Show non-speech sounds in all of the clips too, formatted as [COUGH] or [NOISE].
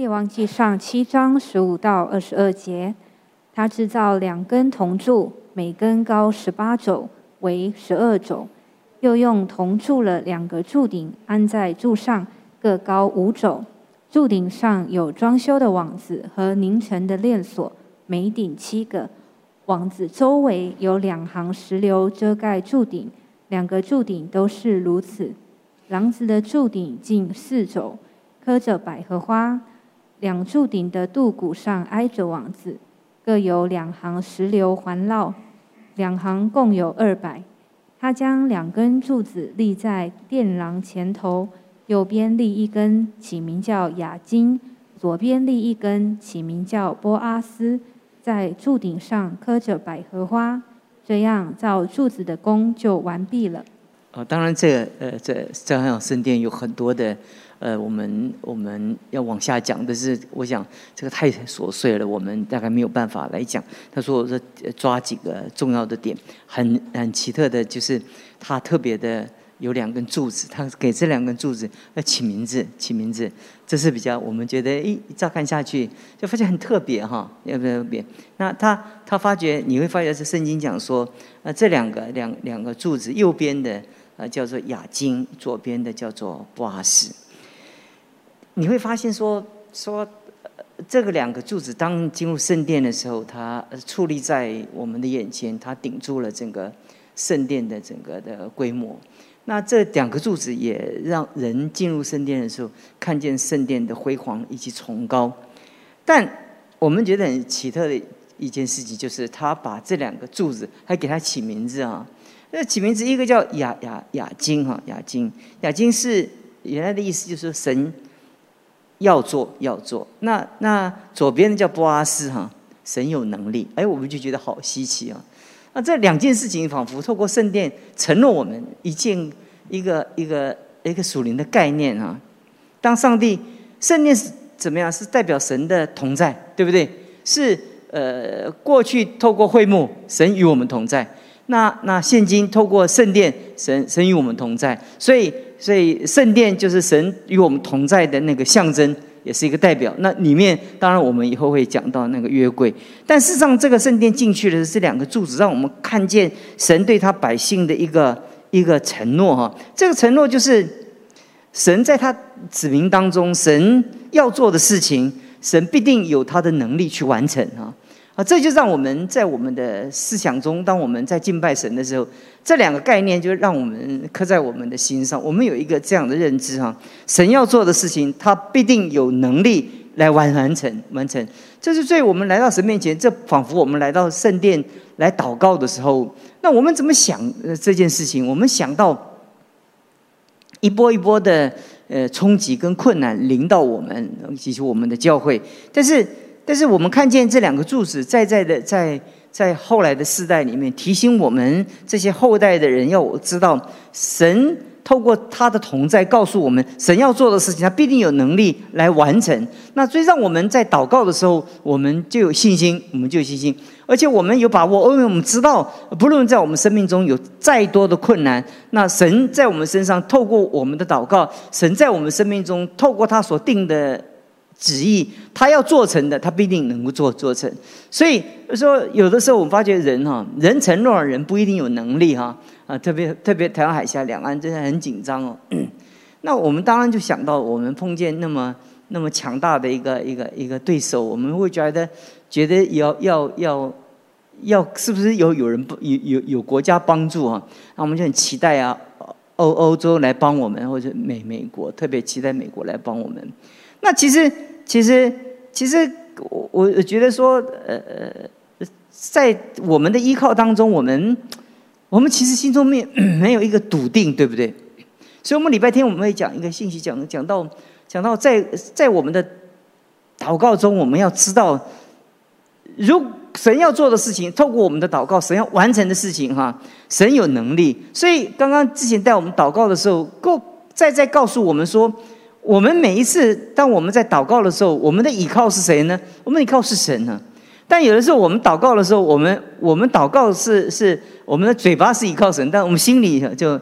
列王记上七章十五到二十二节，他制造两根铜柱，每根高十八肘，为十二肘，又用铜铸了两个柱顶，安在柱上，各高五肘。柱顶上有装修的网子和凝成的链锁，每顶七个。网子周围有两行石榴遮盖柱顶，两个柱顶都是如此。廊子的柱顶近四肘，刻着百合花。两柱顶的镀骨上挨着网子，各有两行石榴环绕，两行共有二百。他将两根柱子立在殿廊前头，右边立一根，起名叫雅金；左边立一根，起名叫波阿斯。在柱顶上刻着百合花，这样造柱子的工就完毕了。哦，当然，这呃，这这样圣殿有很多的。呃，我们我们要往下讲的是，我想这个太琐碎了，我们大概没有办法来讲。他说：“我说抓几个重要的点，很很奇特的，就是他特别的有两根柱子，他给这两根柱子要起名字，起名字，这是比较我们觉得，诶，乍看下去就发现很特别哈，要不要特别？那他他发觉你会发觉是圣经讲说，呃，这两个两两个柱子，右边的呃叫做雅金，左边的叫做布阿斯。”你会发现说说，这个两个柱子当进入圣殿的时候，它矗立在我们的眼前，它顶住了整个圣殿的整个的规模。那这两个柱子也让人进入圣殿的时候，看见圣殿的辉煌以及崇高。但我们觉得很奇特的一件事情，就是他把这两个柱子还给他起名字啊。那起名字一个叫雅雅雅金哈，雅金雅金是原来的意思，就是神。要做要做，那那左边的叫波阿斯哈，神有能力，哎，我们就觉得好稀奇啊。那这两件事情仿佛透过圣殿承诺我们一件一个一个一个属灵的概念啊。当上帝圣殿是怎么样？是代表神的同在，对不对？是呃，过去透过会幕，神与我们同在。那那现今透过圣殿，神神与我们同在，所以所以圣殿就是神与我们同在的那个象征，也是一个代表。那里面当然我们以后会讲到那个约柜，但事实上这个圣殿进去的是这两个柱子，让我们看见神对他百姓的一个一个承诺哈。这个承诺就是神在他子民当中，神要做的事情，神必定有他的能力去完成啊。啊，这就让我们在我们的思想中，当我们在敬拜神的时候，这两个概念就让我们刻在我们的心上。我们有一个这样的认知哈，神要做的事情，他必定有能力来完完成完成。这是对我们来到神面前，这仿佛我们来到圣殿来祷告的时候，那我们怎么想这件事情？我们想到一波一波的呃冲击跟困难临到我们，以及我们的教会，但是。但是我们看见这两个柱子在在的在在后来的世代里面提醒我们这些后代的人要知道，神透过他的同在告诉我们，神要做的事情，他必定有能力来完成。那所以让我们在祷告的时候，我们就有信心，我们就有信心，而且我们有把握，因为我们知道，不论在我们生命中有再多的困难，那神在我们身上透过我们的祷告，神在我们生命中透过他所定的。旨意，他要做成的，他必定能够做做成。所以说，有的时候我们发觉人哈，人承诺人不一定有能力哈啊，特别特别台湾海峡两岸真的很紧张哦。[CLEARS THROAT] 那我们当然就想到，我们碰见那么那么强大的一个一个一个对手，我们会觉得觉得要要要要，是不是有有人有有有国家帮助啊？那我们就很期待啊，欧欧洲来帮我们，或者美美国特别期待美国来帮我们。那其实。其实，其实我我觉得说，呃呃，在我们的依靠当中，我们我们其实心中没没有一个笃定，对不对？所以，我们礼拜天我们会讲一个信息，讲讲到讲到在在我们的祷告中，我们要知道，如神要做的事情，透过我们的祷告，神要完成的事情，哈，神有能力。所以，刚刚之前带我们祷告的时候，够再再告诉我们说。我们每一次当我们在祷告的时候，我们的依靠是谁呢？我们的依靠是神呢。但有的时候我们祷告的时候，我们我们祷告是是我们的嘴巴是依靠神，但我们心里就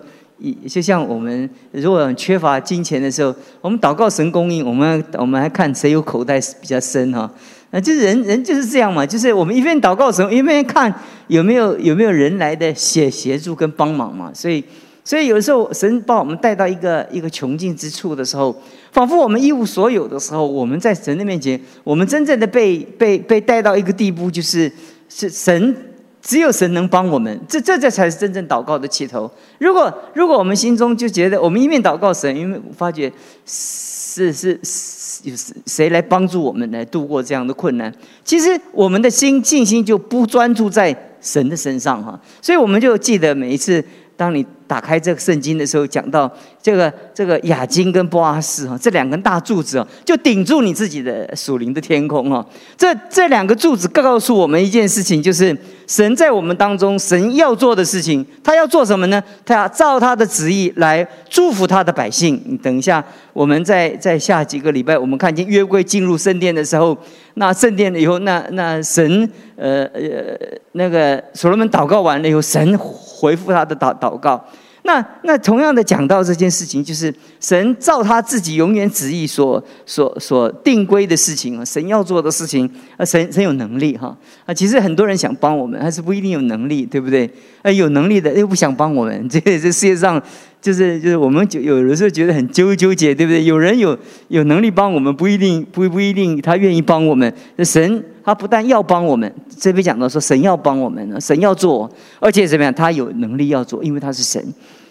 就像我们如果缺乏金钱的时候，我们祷告神供应，我们我们还看谁有口袋比较深哈。那就是人人就是这样嘛，就是我们一边祷告神，一边看有没有有没有人来的协协助跟帮忙嘛。所以所以有时候神把我们带到一个一个穷尽之处的时候，仿佛我们一无所有的时候，我们在神的面前，我们真正的被被被带到一个地步，就是是神。只有神能帮我们，这这这才是真正祷告的起头。如果如果我们心中就觉得我们一面祷告神，因为发觉是是是谁来帮助我们来度过这样的困难，其实我们的心信心就不专注在神的身上哈。所以我们就记得每一次。当你打开这个圣经的时候，讲到这个这个雅金跟波阿斯哈，这两根大柱子哦，就顶住你自己的属灵的天空哦。这这两个柱子告诉我们一件事情，就是神在我们当中，神要做的事情，他要做什么呢？他要照他的旨意来祝福他的百姓。等一下，我们在在下几个礼拜，我们看见约柜进入圣殿的时候，那圣殿了以后，那那神呃呃那个所罗门祷告完了以后，神。回复他的祷祷告，那那同样的讲到这件事情，就是神照他自己永远旨意所所所定规的事情啊，神要做的事情啊，神神有能力哈啊，其实很多人想帮我们，还是不一定有能力，对不对？哎，有能力的又不想帮我们，[LAUGHS] 这这世界上就是就是我们就有的时候觉得很纠纠结，对不对？有人有有能力帮我们，不一定不不一定他愿意帮我们，神。他不但要帮我们，这边讲到说神要帮我们呢，神要做，而且怎么样？他有能力要做，因为他是神。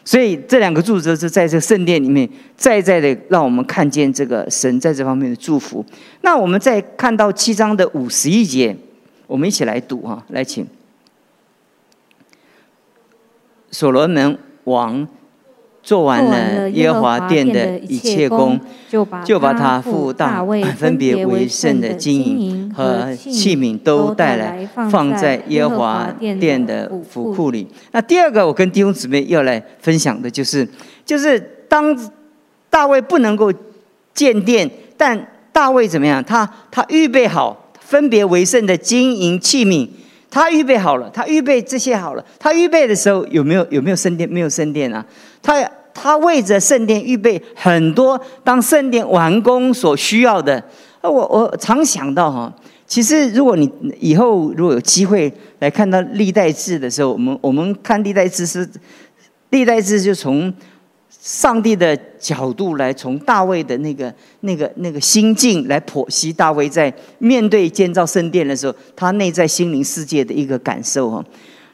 所以这两个柱子是在这圣殿里面，再再的让我们看见这个神在这方面的祝福。那我们再看到七章的五十一节，我们一起来读哈，来请所罗门王。做完了耶和华殿的一切工，就把他父大卫分别为圣的金银和器皿都带来，放在耶和华殿的府库里。那第二个，我跟弟兄姊妹要来分享的就是，就是当大卫不能够建殿，但大卫怎么样？他他预备好分别为圣的金银器皿，他预备好了，他预备这些好了。他预备的时候有没有有没有圣殿？没有圣殿啊，他。他为着圣殿预备很多，当圣殿完工所需要的。我我常想到哈，其实如果你以后如果有机会来看到历代志的时候，我们我们看历代志是历代志就从上帝的角度来，从大卫的那个那个那个心境来剖析大卫在面对建造圣殿的时候，他内在心灵世界的一个感受哈，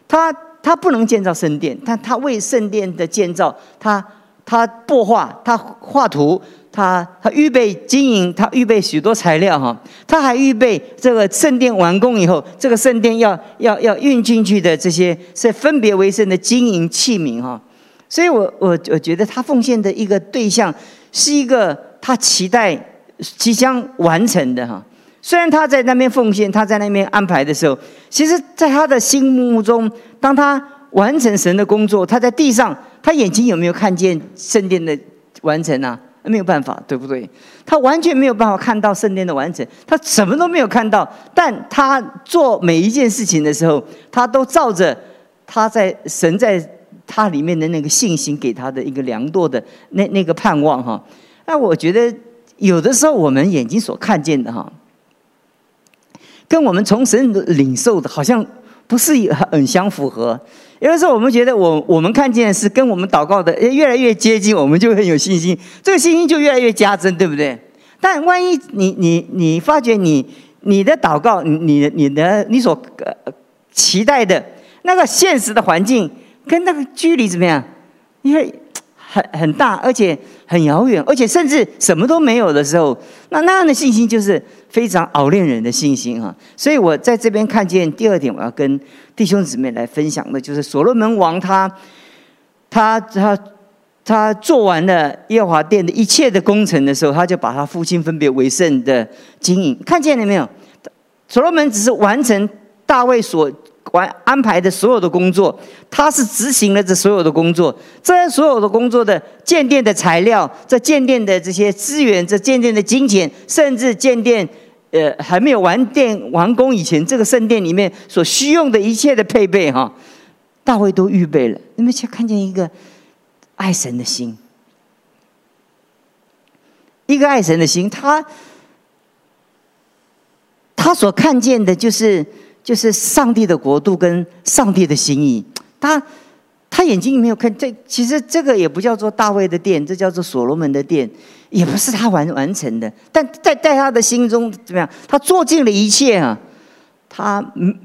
他。他不能建造圣殿，但他为圣殿的建造，他他擘画，他画图，他他预备经营，他预备许多材料哈，他还预备这个圣殿完工以后，这个圣殿要要要运进去的这些是分别为圣的经营器皿哈，所以我我我觉得他奉献的一个对象是一个他期待即将完成的哈。虽然他在那边奉献，他在那边安排的时候，其实，在他的心目中，当他完成神的工作，他在地上，他眼睛有没有看见圣殿的完成啊？没有办法，对不对？他完全没有办法看到圣殿的完成，他什么都没有看到。但他做每一件事情的时候，他都照着他在神在他里面的那个信心给他的一个良多的那那个盼望哈。那我觉得有的时候我们眼睛所看见的哈。跟我们从神领受的，好像不是很相符合。有的时候我们觉得，我我们看见是跟我们祷告的越来越接近，我们就很有信心，这个信心就越来越加增，对不对？但万一你你你发觉你你的祷告，你你的你所呃期待的那个现实的环境跟那个距离怎么样？因为很很大，而且很遥远，而且甚至什么都没有的时候，那那样的信心就是。非常熬炼人的信心哈，所以我在这边看见第二点，我要跟弟兄姊妹来分享的，就是所罗门王他他他他做完了耶和华殿的一切的工程的时候，他就把他父亲分别为圣的经营，看见了没有？所罗门只是完成大卫所完安排的所有的工作，他是执行了这所有的工作，这所有的工作的建殿的材料，这建殿的这些资源，这建殿的金钱，甚至建殿。呃，还没有完殿完工以前，这个圣殿里面所需用的一切的配备哈，大卫都预备了。你们去看见一个爱神的心。一个爱神的心，他他所看见的就是就是上帝的国度跟上帝的心意。他他眼睛没有看这，其实这个也不叫做大卫的殿，这叫做所罗门的殿，也不是他完完成的。但在在他的心中怎么样？他做尽了一切啊，他嗯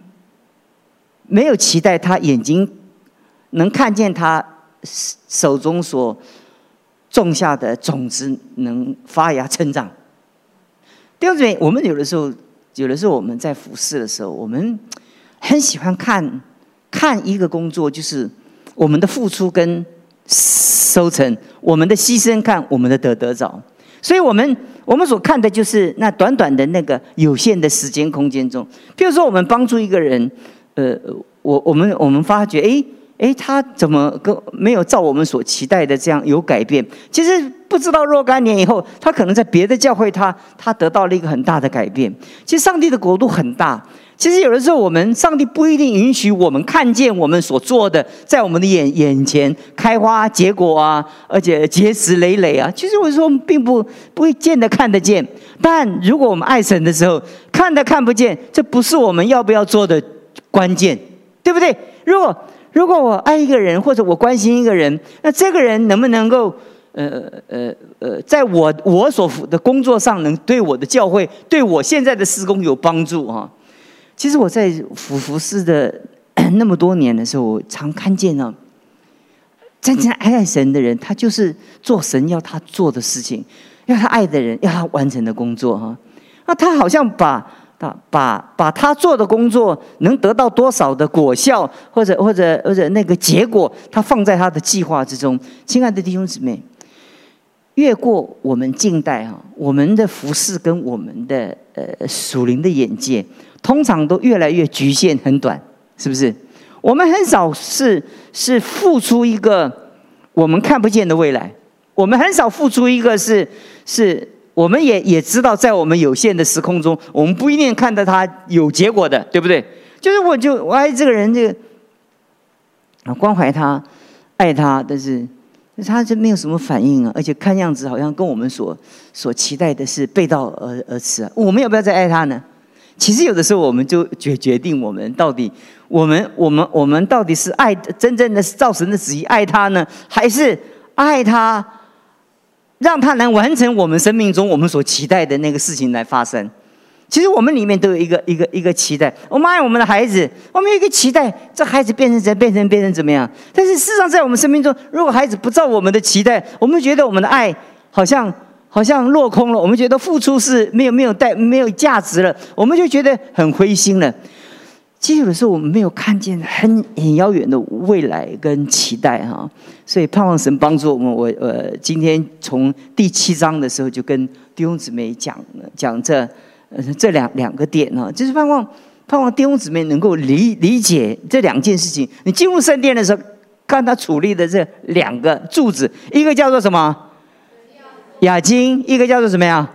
没有期待他眼睛能看见他手中所。种下的种子能发芽成长。第二点，我们有的时候，有的时候我们在服侍的时候，我们很喜欢看看一个工作，就是我们的付出跟收成，我们的牺牲，看我们的得得着。所以，我们我们所看的就是那短短的那个有限的时间空间中。譬如说，我们帮助一个人，呃，我我们我们发觉，哎。哎，他怎么跟没有照我们所期待的这样有改变？其实不知道若干年以后，他可能在别的教会，他他得到了一个很大的改变。其实上帝的国度很大。其实有的时候，我们上帝不一定允许我们看见我们所做的在我们的眼眼前开花结果啊，而且结实累累啊。其实我说并不不会见得看得见。但如果我们爱神的时候，看都看不见，这不是我们要不要做的关键，对不对？如果如果我爱一个人，或者我关心一个人，那这个人能不能够，呃呃呃，在我我所的工作上，能对我的教会，对我现在的施工有帮助啊？其实我在服服侍的 [COUGHS] 那么多年的时候，我常看见呢，真正爱神的人，他就是做神要他做的事情，要他爱的人要他完成的工作哈。那他好像把。把把把他做的工作能得到多少的果效，或者或者或者那个结果，他放在他的计划之中。亲爱的弟兄姊妹，越过我们近代哈，我们的服饰跟我们的呃属灵的眼界，通常都越来越局限很短，是不是？我们很少是是付出一个我们看不见的未来，我们很少付出一个是是。我们也也知道，在我们有限的时空中，我们不一定看到他有结果的，对不对？就是我就我爱这个人，这个啊关怀他，爱他，但是他这没有什么反应啊，而且看样子好像跟我们所所期待的是背道而而驰啊。我们要不要再爱他呢？其实有的时候，我们就决决定我们到底，我们我们我们到底是爱真正的造神的旨意爱他呢，还是爱他？让他能完成我们生命中我们所期待的那个事情来发生。其实我们里面都有一个一个一个期待。我们爱我们的孩子，我们有一个期待，这孩子变成怎变成变成怎么样？但是事实上，在我们生命中，如果孩子不照我们的期待，我们觉得我们的爱好像好像落空了，我们觉得付出是没有没有带没有价值了，我们就觉得很灰心了。其实有的时候我们没有看见很很遥远的未来跟期待哈，所以盼望神帮助我们。我呃，今天从第七章的时候就跟弟兄姊妹讲讲这呃这两两个点哈，就是盼望盼望弟兄姊妹能够理理解这两件事情。你进入圣殿的时候，看他矗立的这两个柱子，一个叫做什么？雅金，一个叫做什么呀？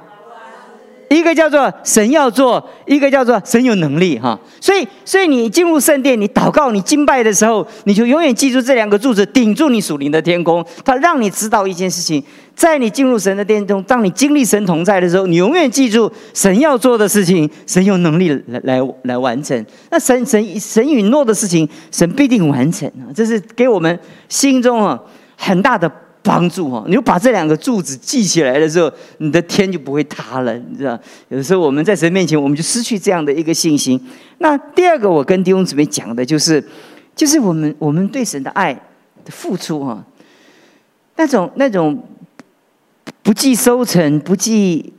一个叫做神要做，一个叫做神有能力哈。所以，所以你进入圣殿，你祷告、你敬拜的时候，你就永远记住这两个柱子顶住你属灵的天空。它让你知道一件事情：在你进入神的殿中，当你经历神同在的时候，你永远记住神要做的事情，神有能力来来来完成。那神神神允诺的事情，神必定完成！这是给我们心中啊很大的。帮助哈，你就把这两个柱子记起来的时候，你的天就不会塌了，你知道？有时候我们在神面前，我们就失去这样的一个信心。那第二个，我跟弟兄姊妹讲的就是，就是我们我们对神的爱的付出哈，那种那种不计收成、不计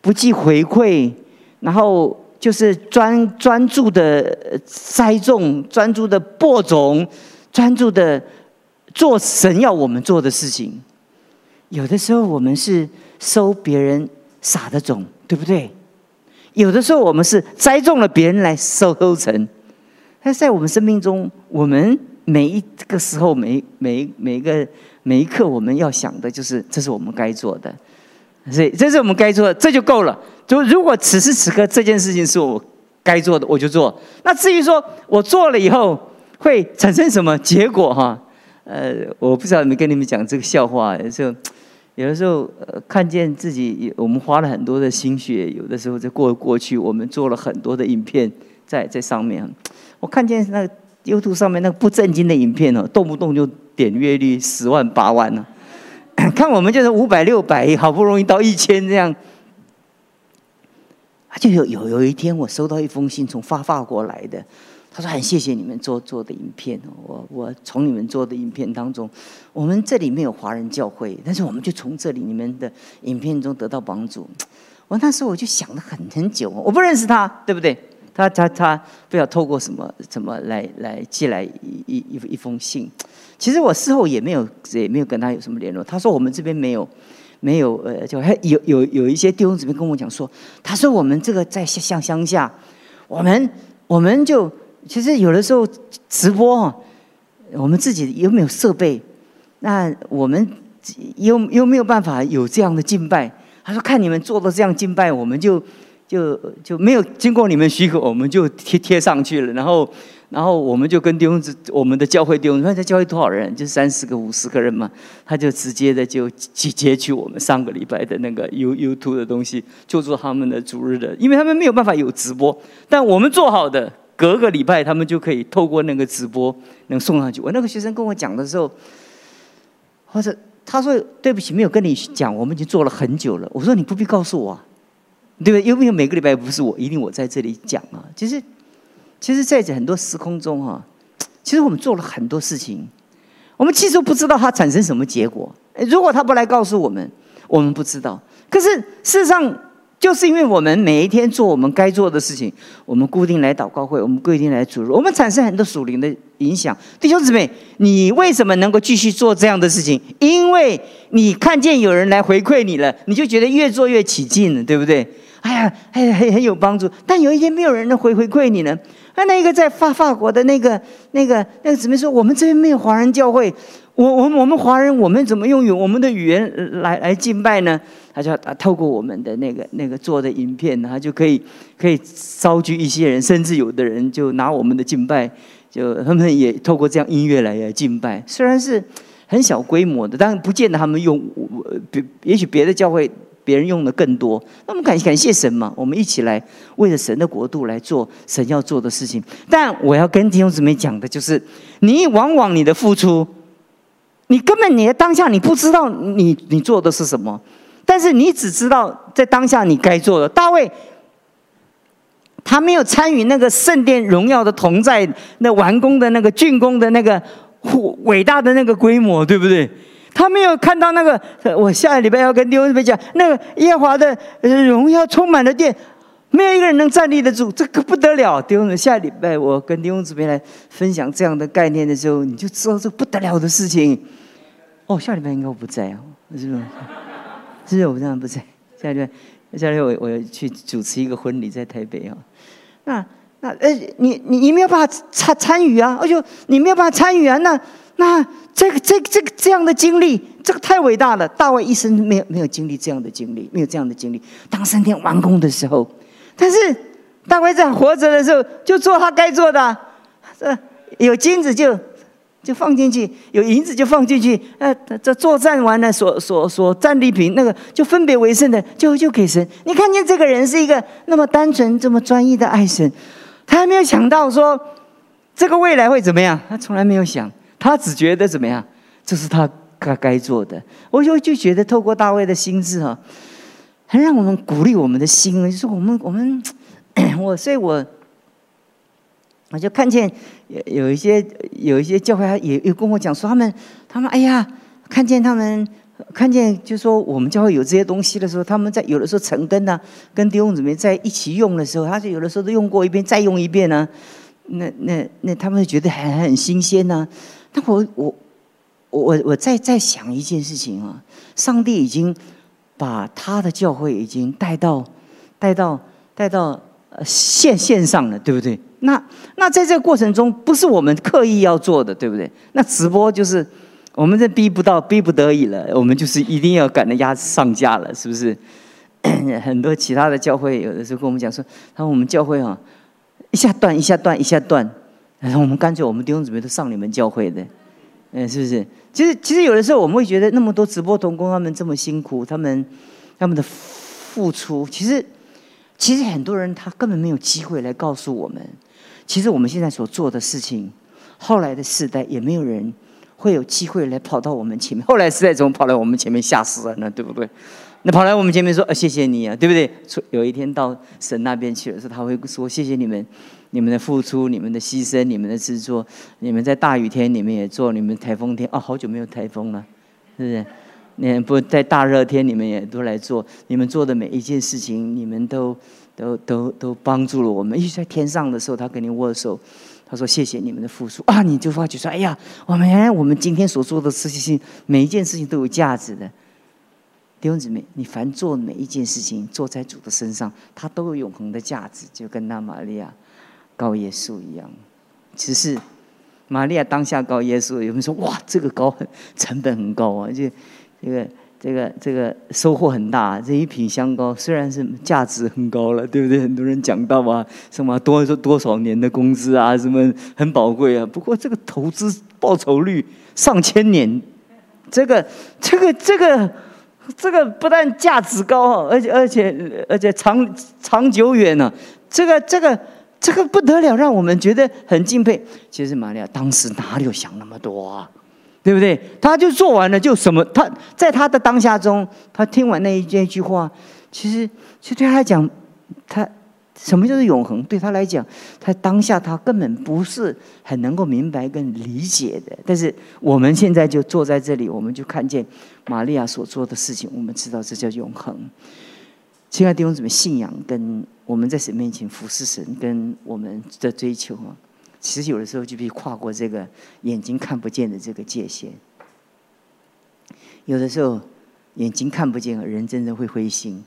不计回馈，然后就是专专注的栽种、专注的播种、专注的。做神要我们做的事情，有的时候我们是收别人撒的种，对不对？有的时候我们是栽种了别人来收收成。但在我们生命中，我们每一个时候、每每每一个每一刻，我们要想的就是，这是我们该做的，所以这是我们该做的，这就够了。就如果此时此刻这件事情是我该做的，我就做。那至于说我做了以后会产生什么结果，哈？呃，我不知道有没有跟你们讲这个笑话，有时候有的时候呃，看见自己我们花了很多的心血，有的时候在过过去，我们做了很多的影片在在上面，我看见那个 YouTube 上面那个不正经的影片哦，动不动就点阅率十万八万呢，[COUGHS] 看我们就是五百六百，好不容易到一千这样。就有有有一天，我收到一封信，从发发国来的。他说：“很谢谢你们做做的影片，我我从你们做的影片当中，我们这里没有华人教会，但是我们就从这里你们的影片中得到帮助。”我那时候我就想了很很久，我不认识他，对不对？他他他不要透过什么什么来来寄来一一一一封信。其实我事后也没有也没有跟他有什么联络。他说我们这边没有。没有，呃，就还有有有一些弟兄姊妹跟我讲说，他说我们这个在乡乡乡下，我们我们就其实有的时候直播，我们自己有没有设备？那我们又又没有办法有这样的敬拜。他说看你们做的这样敬拜，我们就就就没有经过你们许可，我们就贴贴上去了，然后。然后我们就跟弟兄子，我们的教会弟兄，那在教会多少人？就三十个、五十个人嘛。他就直接的就截截取我们上个礼拜的那个 U YouTube 的东西，就做他们的主日的，因为他们没有办法有直播，但我们做好的，隔个礼拜他们就可以透过那个直播能送上去。我那个学生跟我讲的时候，或者他说对不起，没有跟你讲，我们已经做了很久了。我说你不必告诉我，对不对？因为每个礼拜不是我一定我在这里讲啊，其实。其实，在这很多时空中哈，其实我们做了很多事情，我们其实不知道它产生什么结果。如果他不来告诉我们，我们不知道。可是事实上，就是因为我们每一天做我们该做的事情，我们固定来祷告会，我们固定来主日，我们产生很多属灵的影响。弟兄姊妹，你为什么能够继续做这样的事情？因为你看见有人来回馈你了，你就觉得越做越起劲了，对不对？[LAUGHS] 哎呀，很很很有帮助。但有一天没有人能回回馈你呢？那，那个在法法国的那个、那个、那个姊妹说：“我们这边没有华人教会，我、我、我们华人，我们怎么用我们的语言来来敬拜呢？”他就透过我们的那个、那个做的影片，他就可以可以招聚一些人，甚至有的人就拿我们的敬拜，就他们也透过这样音乐来来敬拜。虽然是很小规模的，但不见得他们用，别也许别的教会。别人用的更多，那我们感感谢神嘛？我们一起来为了神的国度来做神要做的事情。但我要跟弟兄姊妹讲的就是，你往往你的付出，你根本你的当下你不知道你你做的是什么，但是你只知道在当下你该做的。大卫他没有参与那个圣殿荣耀的同在那完工的那个竣工的那个伟大的那个规模，对不对？他没有看到那个，我下个礼拜要跟弟兄姊妹讲，那个耶华的荣耀充满了殿，没有一个人能站立得住，这个不得了。弟兄姊下礼拜我跟弟兄姊妹来分享这样的概念的时候，你就知道这不得了的事情。哦，下礼拜应该我不在哦，是不是？[LAUGHS] 是不是我这样不在？下礼拜，下礼拜我我要去主持一个婚礼在台北哦。那那呃，你你你没有办法参参与啊，而且你没有办法参与啊，那。那这个、这个、这个这样的经历，这个太伟大了。大卫一生没有没有经历这样的经历，没有这样的经历。当三天完工的时候，但是大卫在活着的时候，就做他该做的。这有金子就就放进去，有银子就放进去。呃，这作战完了，所所所战利品那个就分别为圣的，就就给神。你看见这个人是一个那么单纯、这么专一的爱神，他还没有想到说这个未来会怎么样，他从来没有想。他只觉得怎么样？这是他该该做的。我就就觉得透过大卫的心智哈，很让我们鼓励我们的心。就是我们我们 [COUGHS] 我，所以我我就看见有有一些有一些教会也也跟我讲说，他们他们哎呀，看见他们看见就说我们教会有这些东西的时候，他们在有的时候成根呢，跟弟兄姊妹在一起用的时候，他就有的时候都用过一遍，再用一遍呢。那那那他们觉得很很新鲜呢。那我我我我再再想一件事情啊，上帝已经把他的教会已经带到带到带到呃线线上了，对不对？那那在这个过程中，不是我们刻意要做的，对不对？那直播就是我们这逼不到逼不得已了，我们就是一定要赶着压上架了，是不是？[COUGHS] 很多其他的教会有的时候跟我们讲说，他说我们教会啊，一下断一下断一下断。然后我们干脆，我们弟兄姊妹都上你们教会的，嗯，是不是？其实其实有的时候我们会觉得那么多直播童工他们这么辛苦，他们他们的付出，其实其实很多人他根本没有机会来告诉我们，其实我们现在所做的事情，后来的世代也没有人会有机会来跑到我们前面。后来世代怎么跑来我们前面吓死人了，对不对？[LAUGHS] 那跑来我们前面说：“呃，谢谢你啊，对不对？”有一天到神那边去的时候，他会说：“谢谢你们，你们的付出，你们的牺牲，你们的制作，你们在大雨天你们也做，你们台风天哦，好久没有台风了，是不是？你不在大热天你们也都来做，你们做的每一件事情，你们都都都都帮助了我们。一直在天上的时候，他跟你握手，他说：谢谢你们的付出啊！你就发觉说：哎呀，我们原来我们今天所做的事情，每一件事情都有价值的。”弟兄姊妹，你凡做每一件事情，做在主的身上，它都有永恒的价值，就跟那玛利亚高耶稣一样。只是玛利亚当下高耶稣，有人说：“哇，这个高很成本很高啊！”就这个这个这个收获很大。这一瓶香膏虽然是价值很高了，对不对？很多人讲到啊，什么多多少年的工资啊，什么很宝贵啊。不过这个投资报酬率上千年，这个这个这个。这个不但价值高，而且而且而且长长久远呢。这个这个这个不得了，让我们觉得很敬佩。其实玛利亚当时哪里有想那么多啊？对不对？他就做完了，就什么？他在他的当下中，他听完那一一句话，其实其实对他来讲，他。什么叫做永恒？对他来讲，他当下他根本不是很能够明白跟理解的。但是我们现在就坐在这里，我们就看见玛利亚所做的事情，我们知道这叫永恒。亲爱的弟兄姊妹，信仰跟我们在神面前服侍神，跟我们的追求啊，其实有的时候就必须跨过这个眼睛看不见的这个界限。有的时候眼睛看不见，人真的会灰心。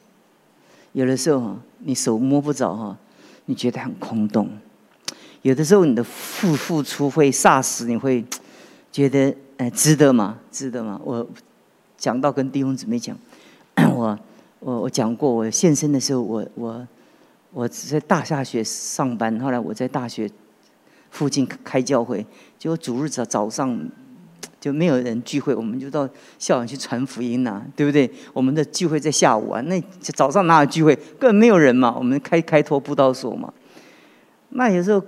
有的时候你手摸不着哈，你觉得很空洞；有的时候你的付付出会霎时，你会觉得哎，值得吗？值得吗？我讲到跟弟兄姊妹讲，[CLEARS THROAT] 我我我讲过，我现身的时候，我我我在大下学上班，后来我在大学附近开教会，结果主日早早上。就没有人聚会，我们就到校园去传福音呐，对不对？我们的聚会在下午啊，那早上哪有聚会？根本没有人嘛。我们开开拓布道所嘛。那有时候，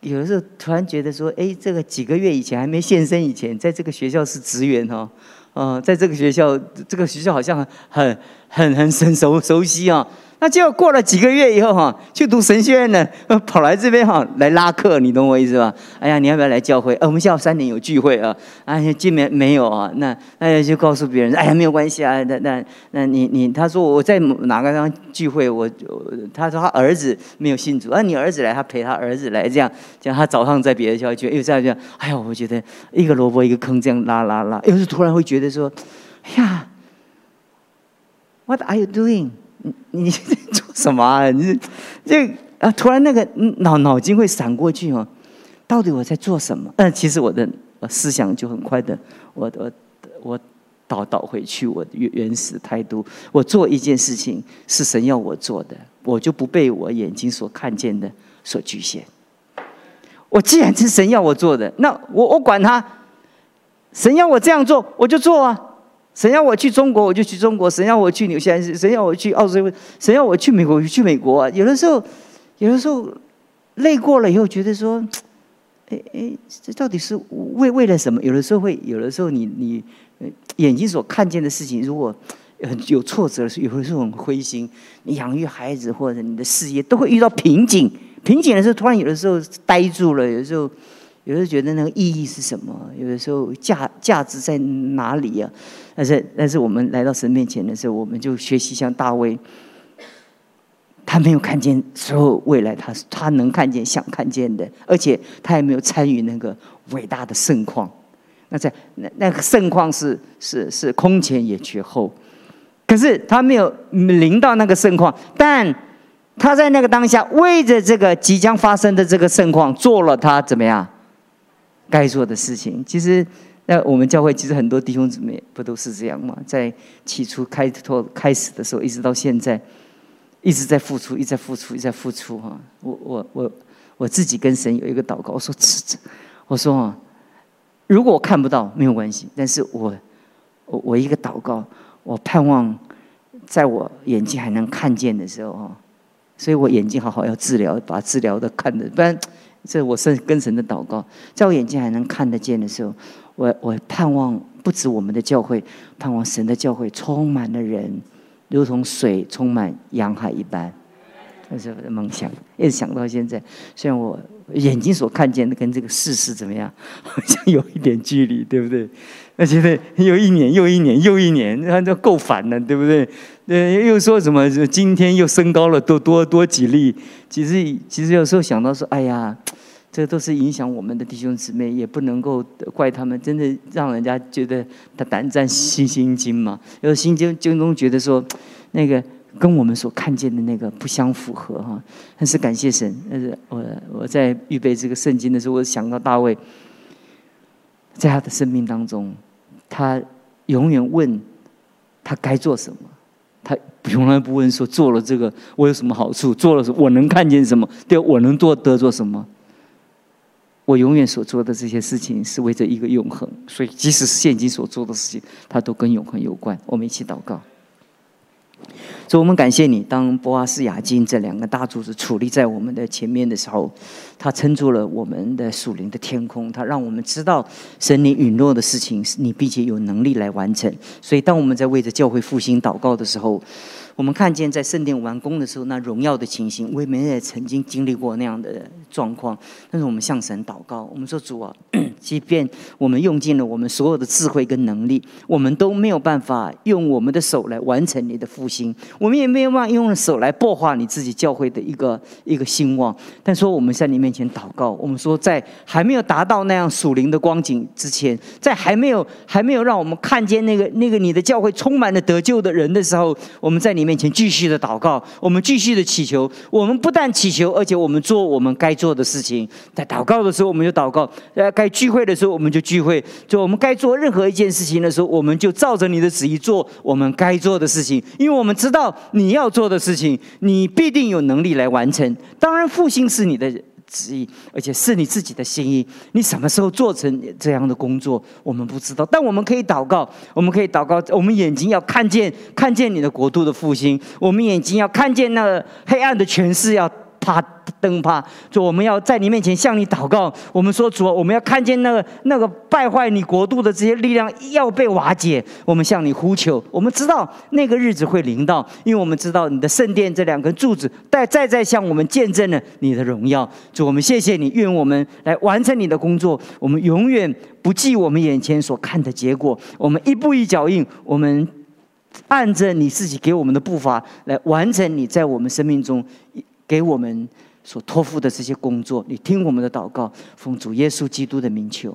有的时候突然觉得说，哎，这个几个月以前还没现身以前，在这个学校是职员哈，嗯，在这个学校，这个学校好像很很很很熟熟悉啊。那结果过了几个月以后哈，去读神学院呢，跑来这边哈来拉客，你懂我意思吧？哎呀，你要不要来教会？呃，我们下午三点有聚会啊。哎呀，见面没有啊？那哎就告诉别人，哎呀没有关系啊。那那那你你他说我在哪个地方聚会？我他说他儿子没有信主，啊你儿子来，他陪他儿子来，这样这样他早上在别的校区，又这样这样。哎呀，我觉得一个萝卜一个坑，这样拉拉拉，又是突然会觉得说，哎呀，What are you doing？你 [LAUGHS] 你做什么啊？你这啊，突然那个脑脑筋会闪过去哦，到底我在做什么？嗯，其实我的思想就很快的，我我我倒倒回去，我原原始态度，我做一件事情是神要我做的，我就不被我眼睛所看见的所局限。我既然是神要我做的，那我我管他，神要我这样做，我就做啊。神要我去中国，我就去中国；神要我去纽西兰，神要我去澳洲，神要我去美国，我就去美国。有的时候，有的时候累过了以后，觉得说，哎哎，这到底是为为了什么？有的时候会，有的时候你你眼睛所看见的事情，如果有挫折的时候，有的时候很灰心。你养育孩子或者你的事业都会遇到瓶颈，瓶颈的时候，突然有的时候呆住了，有的时候。有的觉得那个意义是什么？有的时候价价值在哪里呀？但是但是我们来到神面前的时候，我们就学习像大卫，他没有看见所有未来，他他能看见想看见的，而且他也没有参与那个伟大的盛况。那在那那个盛况是是是空前也绝后，可是他没有临到那个盛况，但他在那个当下为着这个即将发生的这个盛况做了他怎么样？该做的事情，其实那我们教会其实很多弟兄姊妹不都是这样吗？在起初开拓开始的时候，一直到现在，一直在付出，一直在付出，一直在付出哈。我我我我自己跟神有一个祷告，我说：，我说啊，如果我看不到没有关系，但是我我我一个祷告，我盼望在我眼睛还能看见的时候哈，所以我眼睛好好要治疗，把治疗的看的，不然这我是跟神的祷告，在我眼睛还能看得见的时候，我我盼望不止我们的教会，盼望神的教会充满了人，如同水充满洋海一般。那是我的梦想，一直想到现在。虽然我眼睛所看见的跟这个事实怎么样，好像有一点距离，对不对？而且又一年又一年又一年，那就够烦了，对不对？呃，又说什么今天又升高了多多多几例？其实其实有时候想到说，哎呀，这都是影响我们的弟兄姊妹，也不能够怪他们，真的让人家觉得他胆战心心惊嘛。有心惊惊中觉得说，那个。跟我们所看见的那个不相符合哈，但是感谢神。但是我我在预备这个圣经的时候，我想到大卫，在他的生命当中，他永远问他该做什么，他从来不问说做了这个我有什么好处，做了什么我能看见什么，对我能做得做什么。我永远所做的这些事情是为着一个永恒，所以即使是现今所做的事情，它都跟永恒有关。我们一起祷告。所以，我们感谢你。当博阿斯、雅金这两个大柱子矗立在我们的前面的时候，他撑住了我们的属灵的天空，他让我们知道神你允诺的事情，你并且有能力来完成。所以，当我们在为着教会复兴祷告的时候，我们看见在圣殿完工的时候，那荣耀的情形，我们也曾经经历过那样的状况。但是我们向神祷告，我们说主啊，[COUGHS] 即便我们用尽了我们所有的智慧跟能力，我们都没有办法用我们的手来完成你的复兴，我们也没有办法用手来破坏你自己教会的一个一个兴旺。但说我们在你面前祷告，我们说在还没有达到那样属灵的光景之前，在还没有还没有让我们看见那个那个你的教会充满了得救的人的时候，我们在你。面前继续的祷告，我们继续的祈求。我们不但祈求，而且我们做我们该做的事情。在祷告的时候，我们就祷告；呃，该聚会的时候，我们就聚会。就我们该做任何一件事情的时候，我们就照着你的旨意做我们该做的事情。因为我们知道你要做的事情，你必定有能力来完成。当然，复兴是你的。旨意，而且是你自己的心意。你什么时候做成这样的工作，我们不知道。但我们可以祷告，我们可以祷告。我们眼睛要看见，看见你的国度的复兴。我们眼睛要看见那黑暗的权势要。啪灯啪，就我们要在你面前向你祷告。我们说主，我们要看见那个那个败坏你国度的这些力量要被瓦解。我们向你呼求。我们知道那个日子会临到，因为我们知道你的圣殿这两根柱子在在在向我们见证了你的荣耀。主，我们谢谢你，愿我们来完成你的工作。我们永远不计我们眼前所看的结果，我们一步一脚印，我们按着你自己给我们的步伐来完成你在我们生命中。给我们所托付的这些工作，你听我们的祷告，奉主耶稣基督的名求，